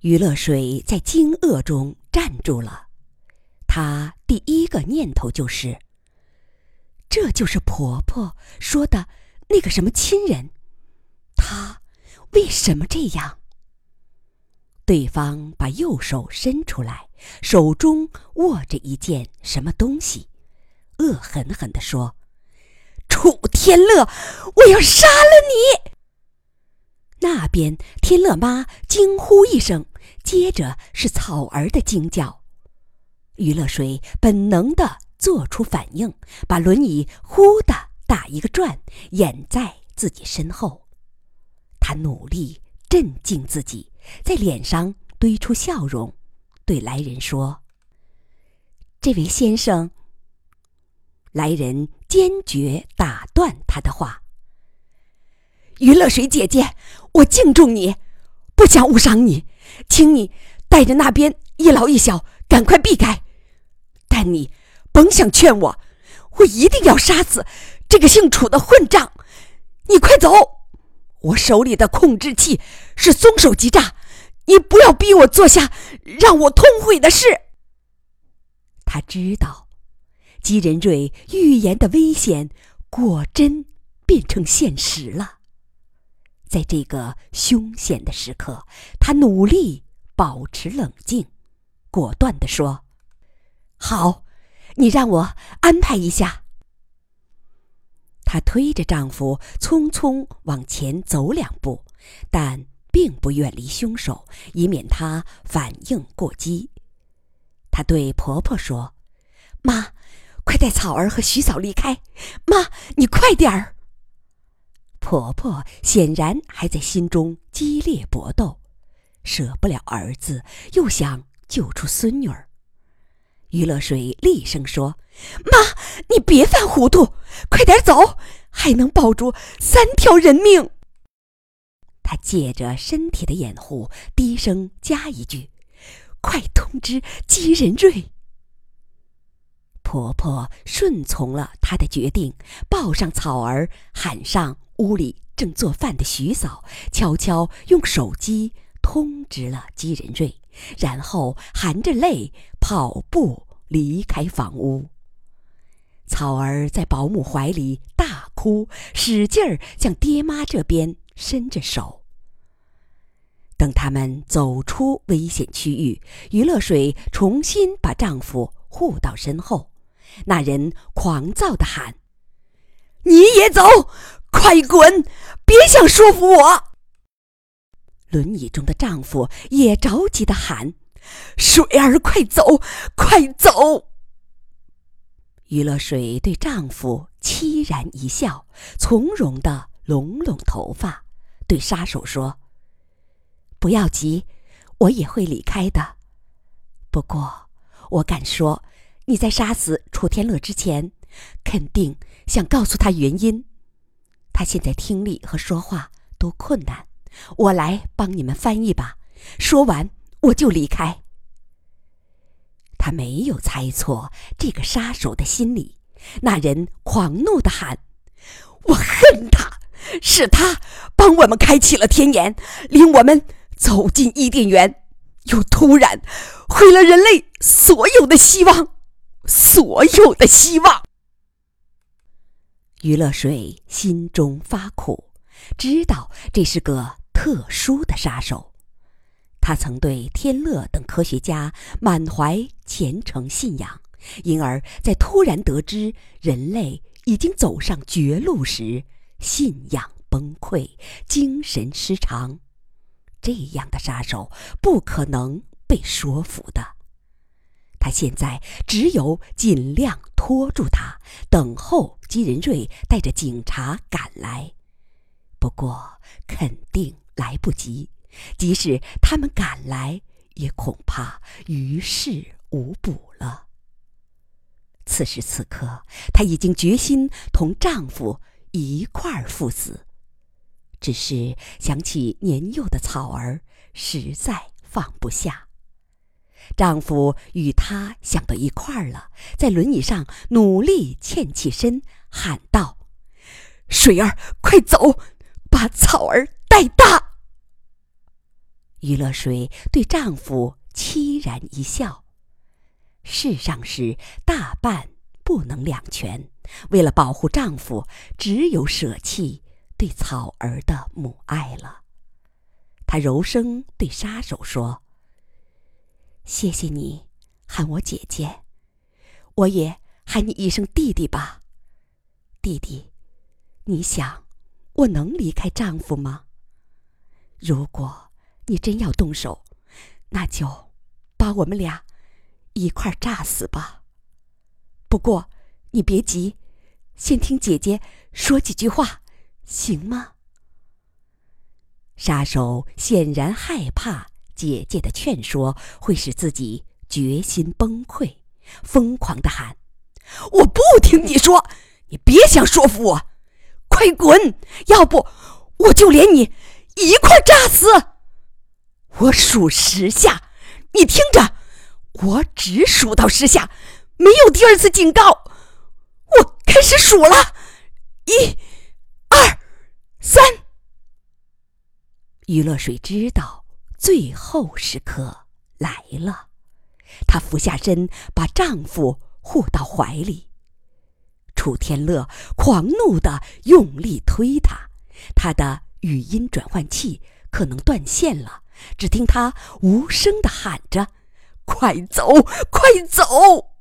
于乐水在惊愕中站住了，他第一个念头就是：这就是婆婆说的那个什么亲人，他为什么这样？对方把右手伸出来，手中握着一件什么东西，恶狠狠地说：“楚天乐，我要杀了你！”那边天乐妈惊呼一声，接着是草儿的惊叫。于乐水本能的做出反应，把轮椅呼的打一个转，掩在自己身后。他努力镇静自己。在脸上堆出笑容，对来人说：“这位先生。”来人坚决打断他的话：“于乐水姐姐，我敬重你，不想误伤你，请你带着那边一老一小赶快避开。但你甭想劝我，我一定要杀死这个姓楚的混账！你快走，我手里的控制器是松手即炸。”你不要逼我做下让我痛悔的事。他知道，姬仁瑞预言的危险果真变成现实了。在这个凶险的时刻，他努力保持冷静，果断地说：“好，你让我安排一下。”她推着丈夫匆匆往前走两步，但。并不远离凶手，以免他反应过激。她对婆婆说：“妈，快带草儿和徐嫂离开。妈，你快点儿。”婆婆显然还在心中激烈搏斗，舍不了儿子，又想救出孙女儿。于乐水厉声说：“妈，你别犯糊涂，快点走，还能保住三条人命。”他借着身体的掩护，低声加一句：“快通知姬仁瑞。”婆婆顺从了他的决定，抱上草儿，喊上屋里正做饭的徐嫂，悄悄用手机通知了姬仁瑞，然后含着泪跑步离开房屋。草儿在保姆怀里大哭，使劲儿向爹妈这边伸着手。等他们走出危险区域，于乐水重新把丈夫护到身后。那人狂躁地喊：“你也走，快滚！别想说服我！”轮椅中的丈夫也着急地喊：“水儿，快走，快走！”于乐水对丈夫凄然一笑，从容地拢拢头发，对杀手说。不要急，我也会离开的。不过，我敢说，你在杀死楚天乐之前，肯定想告诉他原因。他现在听力和说话都困难，我来帮你们翻译吧。说完，我就离开。他没有猜错这个杀手的心理。那人狂怒的喊：“我恨他！是他帮我们开启了天眼，领我们……”走进伊甸园，又突然毁了人类所有的希望，所有的希望。于乐水心中发苦，知道这是个特殊的杀手。他曾对天乐等科学家满怀虔诚信仰，因而，在突然得知人类已经走上绝路时，信仰崩溃，精神失常。这样的杀手不可能被说服的。他现在只有尽量拖住他，等候金仁瑞带着警察赶来。不过肯定来不及，即使他们赶来，也恐怕于事无补了。此时此刻，她已经决心同丈夫一块儿赴死。只是想起年幼的草儿，实在放不下。丈夫与她想到一块儿了，在轮椅上努力欠起身，喊道：“水儿，快走，把草儿带大。”于乐水对丈夫凄然一笑。世上事大半不能两全，为了保护丈夫，只有舍弃对草儿的母爱了。她柔声对杀手说：“谢谢你喊我姐姐，我也喊你一声弟弟吧。弟弟，你想我能离开丈夫吗？如果你真要动手，那就把我们俩。”一块炸死吧。不过，你别急，先听姐姐说几句话，行吗？杀手显然害怕姐姐的劝说会使自己决心崩溃，疯狂的喊：“我不听你说，你别想说服我，快滚！要不，我就连你一块炸死。我数十下，你听着。”我只数到十下，没有第二次警告。我开始数了，一、二、三。余乐水知道最后时刻来了，她俯下身把丈夫护到怀里。楚天乐狂怒的用力推她，她的语音转换器可能断线了，只听她无声的喊着。快走，快走！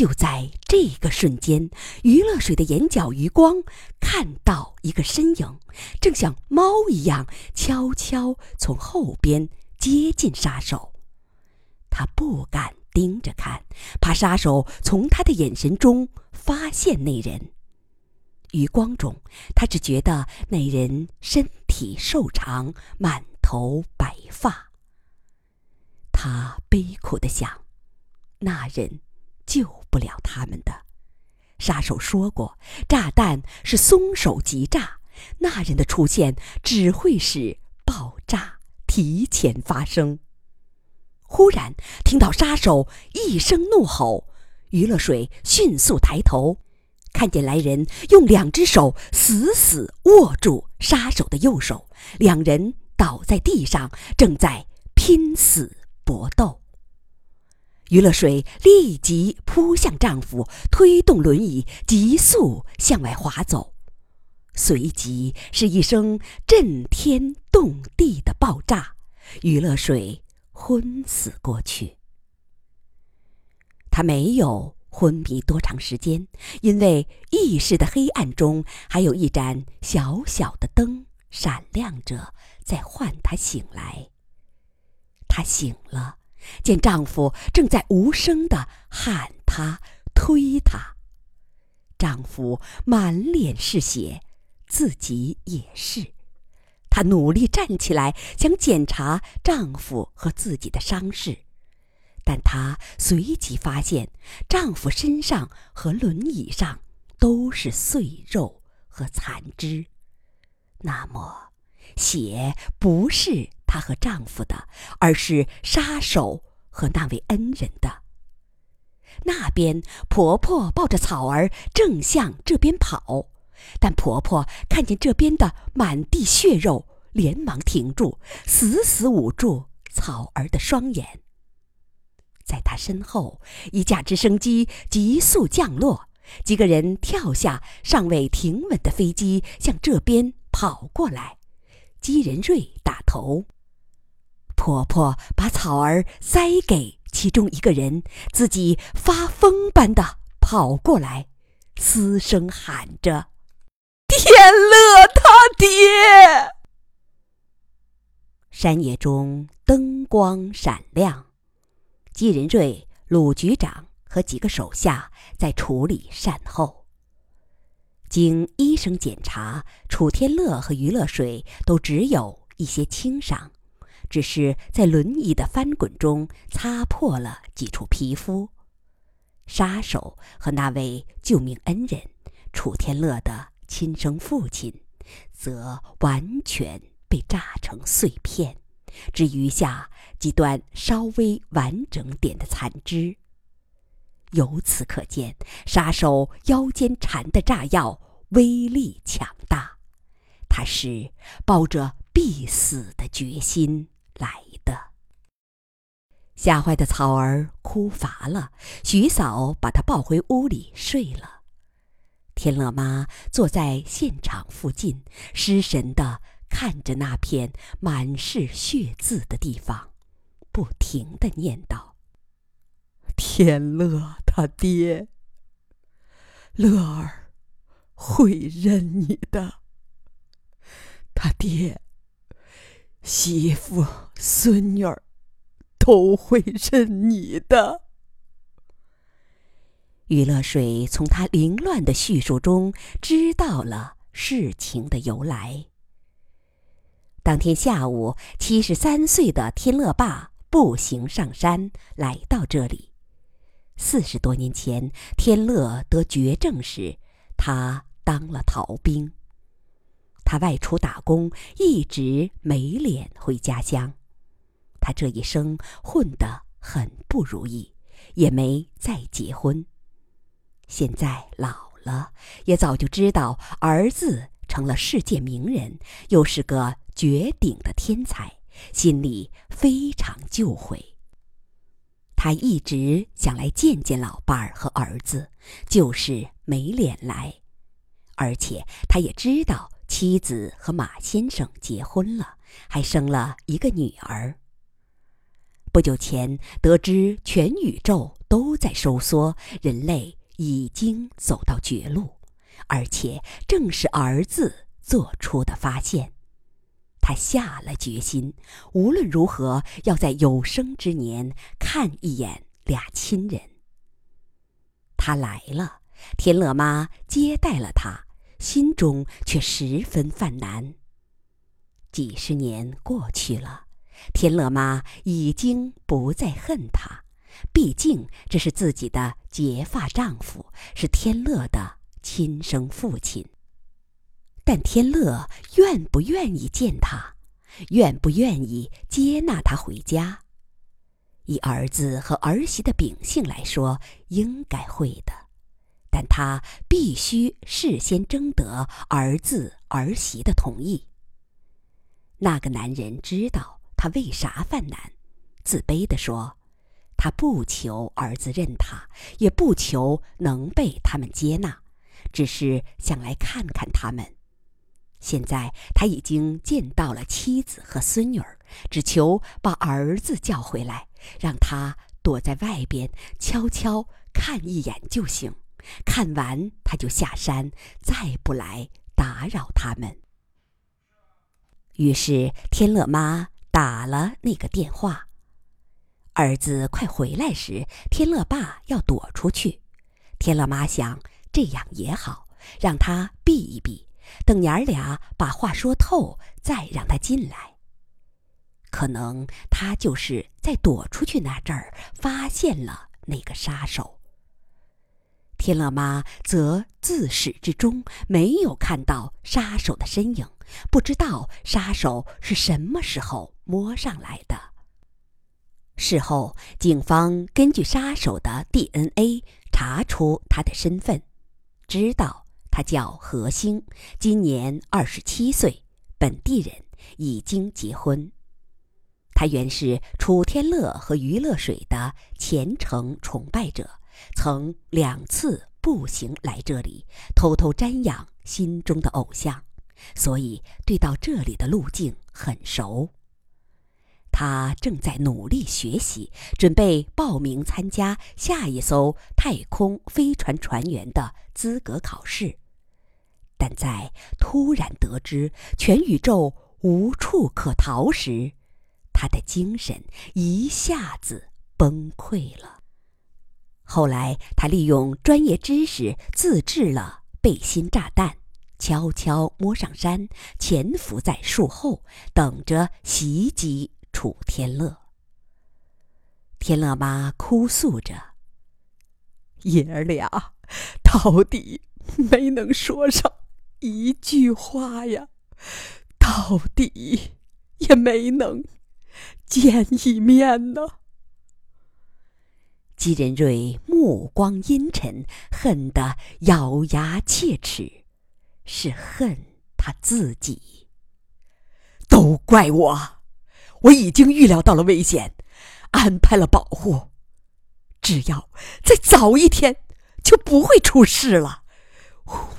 就在这个瞬间，余乐水的眼角余光看到一个身影，正像猫一样悄悄从后边接近杀手。他不敢盯着看，怕杀手从他的眼神中发现那人。余光中，他只觉得那人身体瘦长，满头白发。他悲苦的想：“那人救不了他们的。杀手说过，炸弹是松手即炸，那人的出现只会使爆炸提前发生。”忽然听到杀手一声怒吼，余乐水迅速抬头，看见来人用两只手死死握住杀手的右手，两人倒在地上，正在拼死。搏斗，余乐水立即扑向丈夫，推动轮椅急速向外滑走，随即是一声震天动地的爆炸，余乐水昏死过去。他没有昏迷多长时间，因为意识的黑暗中还有一盏小小的灯闪亮着，在唤他醒来。他醒了，见丈夫正在无声的喊她、推她。丈夫满脸是血，自己也是。她努力站起来，想检查丈夫和自己的伤势，但她随即发现，丈夫身上和轮椅上都是碎肉和残肢。那么，血不是？她和丈夫的，而是杀手和那位恩人的。那边婆婆抱着草儿正向这边跑，但婆婆看见这边的满地血肉，连忙停住，死死捂住草儿的双眼。在她身后，一架直升机急速降落，几个人跳下尚未停稳的飞机，向这边跑过来。姬仁瑞打头。婆婆把草儿塞给其中一个人，自己发疯般的跑过来，嘶声喊着：“天乐他爹！”山野中灯光闪亮，姬仁瑞、鲁局长和几个手下在处理善后。经医生检查，楚天乐和余乐水都只有一些轻伤。只是在轮椅的翻滚中擦破了几处皮肤，杀手和那位救命恩人楚天乐的亲生父亲，则完全被炸成碎片，只余下几段稍微完整点的残肢。由此可见，杀手腰间缠的炸药威力强大，他是抱着。必死的决心来的。吓坏的草儿哭乏了，徐嫂把她抱回屋里睡了。天乐妈坐在现场附近，失神的看着那片满是血渍的地方，不停的念叨：“天乐他爹，乐儿会认你的。他爹、媳妇、孙女儿都会认你的。”余乐水从他凌乱的叙述中知道了事情的由来。当天下午，七十三岁的天乐爸步行上山来到这里。四十多年前，天乐得绝症时，他当了逃兵。他外出打工，一直没脸回家乡。他这一生混得很不如意，也没再结婚。现在老了，也早就知道儿子成了世界名人，又是个绝顶的天才，心里非常疚悔。他一直想来见见老伴儿和儿子，就是没脸来。而且他也知道妻子和马先生结婚了，还生了一个女儿。不久前得知全宇宙都在收缩，人类。已经走到绝路，而且正是儿子做出的发现。他下了决心，无论如何要在有生之年看一眼俩亲人。他来了，天乐妈接待了他，心中却十分犯难。几十年过去了，天乐妈已经不再恨他。毕竟这是自己的结发丈夫，是天乐的亲生父亲。但天乐愿不愿意见他，愿不愿意接纳他回家？以儿子和儿媳的秉性来说，应该会的。但他必须事先征得儿子儿媳的同意。那个男人知道他为啥犯难，自卑地说。他不求儿子认他，也不求能被他们接纳，只是想来看看他们。现在他已经见到了妻子和孙女儿，只求把儿子叫回来，让他躲在外边悄悄看一眼就行。看完他就下山，再不来打扰他们。于是天乐妈打了那个电话。儿子快回来时，天乐爸要躲出去。天乐妈想，这样也好，让他避一避，等娘儿俩把话说透，再让他进来。可能他就是在躲出去那阵儿发现了那个杀手。天乐妈则自始至终没有看到杀手的身影，不知道杀手是什么时候摸上来的。事后，警方根据杀手的 DNA 查出他的身份，知道他叫何星，今年二十七岁，本地人，已经结婚。他原是楚天乐和余乐水的虔诚崇拜者，曾两次步行来这里，偷偷瞻仰心中的偶像，所以对到这里的路径很熟。他正在努力学习，准备报名参加下一艘太空飞船船员的资格考试，但在突然得知全宇宙无处可逃时，他的精神一下子崩溃了。后来，他利用专业知识自制了背心炸弹，悄悄摸上山，潜伏在树后，等着袭击。楚天乐，天乐妈哭诉着：“爷儿俩到底没能说上一句话呀，到底也没能见一面呢。”姬仁瑞目光阴沉，恨得咬牙切齿，是恨他自己。都怪我，我已经预料到了危险，安排了保护。只要再早一天，就不会出事了。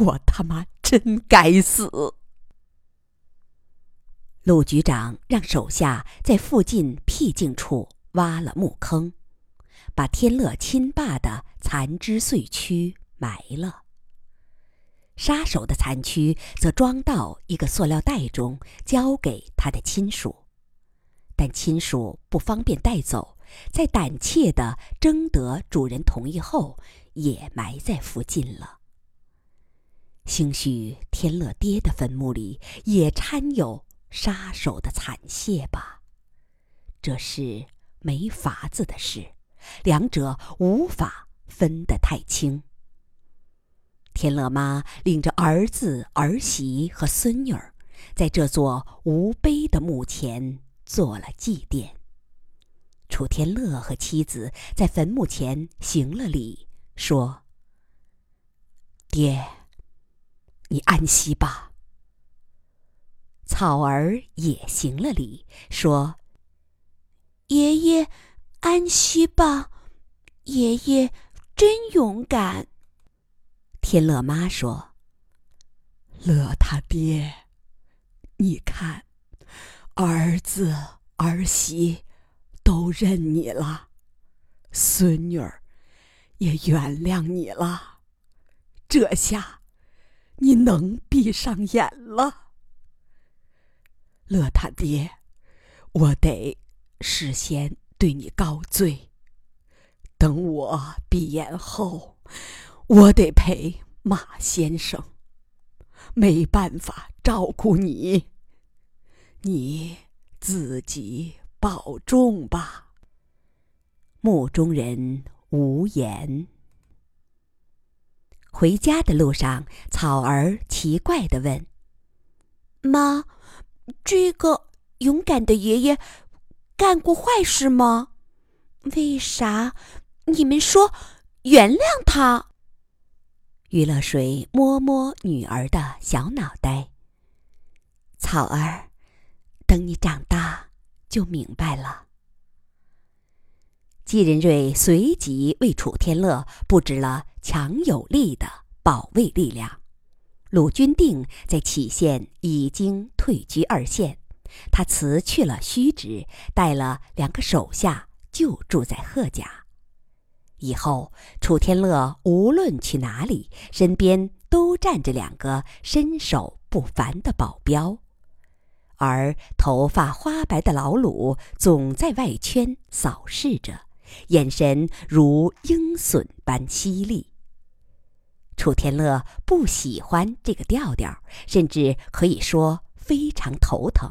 我他妈真该死！陆局长让手下在附近僻静处挖了墓坑，把天乐亲爸的残肢碎躯埋了。杀手的残躯则装到一个塑料袋中，交给他的亲属，但亲属不方便带走，在胆怯的征得主人同意后，也埋在附近了。兴许天乐爹的坟墓里也掺有杀手的残血吧，这是没法子的事，两者无法分得太清。天乐妈领着儿子、儿媳和孙女儿，在这座无碑的墓前做了祭奠。楚天乐和妻子在坟墓前行了礼，说：“爹，你安息吧。”草儿也行了礼，说：“爷爷，安息吧，爷爷真勇敢。”天乐妈说：“乐他爹，你看，儿子儿媳都认你了，孙女儿也原谅你了，这下你能闭上眼了。乐他爹，我得事先对你告罪，等我闭眼后。”我得陪马先生，没办法照顾你，你自己保重吧。墓中人无言。回家的路上，草儿奇怪的问：“妈，这个勇敢的爷爷干过坏事吗？为啥你们说原谅他？”于乐水摸摸女儿的小脑袋。草儿，等你长大就明白了。季仁瑞随即为楚天乐布置了强有力的保卫力量。鲁军定在杞县已经退居二线，他辞去了虚职，带了两个手下就住在贺家。以后，楚天乐无论去哪里，身边都站着两个身手不凡的保镖，而头发花白的老鲁总在外圈扫视着，眼神如鹰隼般犀利。楚天乐不喜欢这个调调，甚至可以说非常头疼。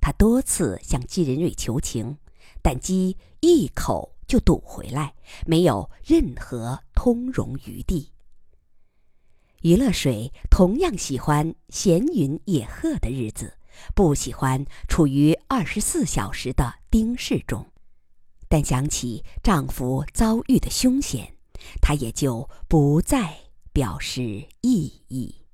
他多次向季仁瑞求情，但姬一口。就堵回来，没有任何通融余地。余乐水同样喜欢闲云野鹤的日子，不喜欢处于二十四小时的盯视中。但想起丈夫遭遇的凶险，她也就不再表示意义。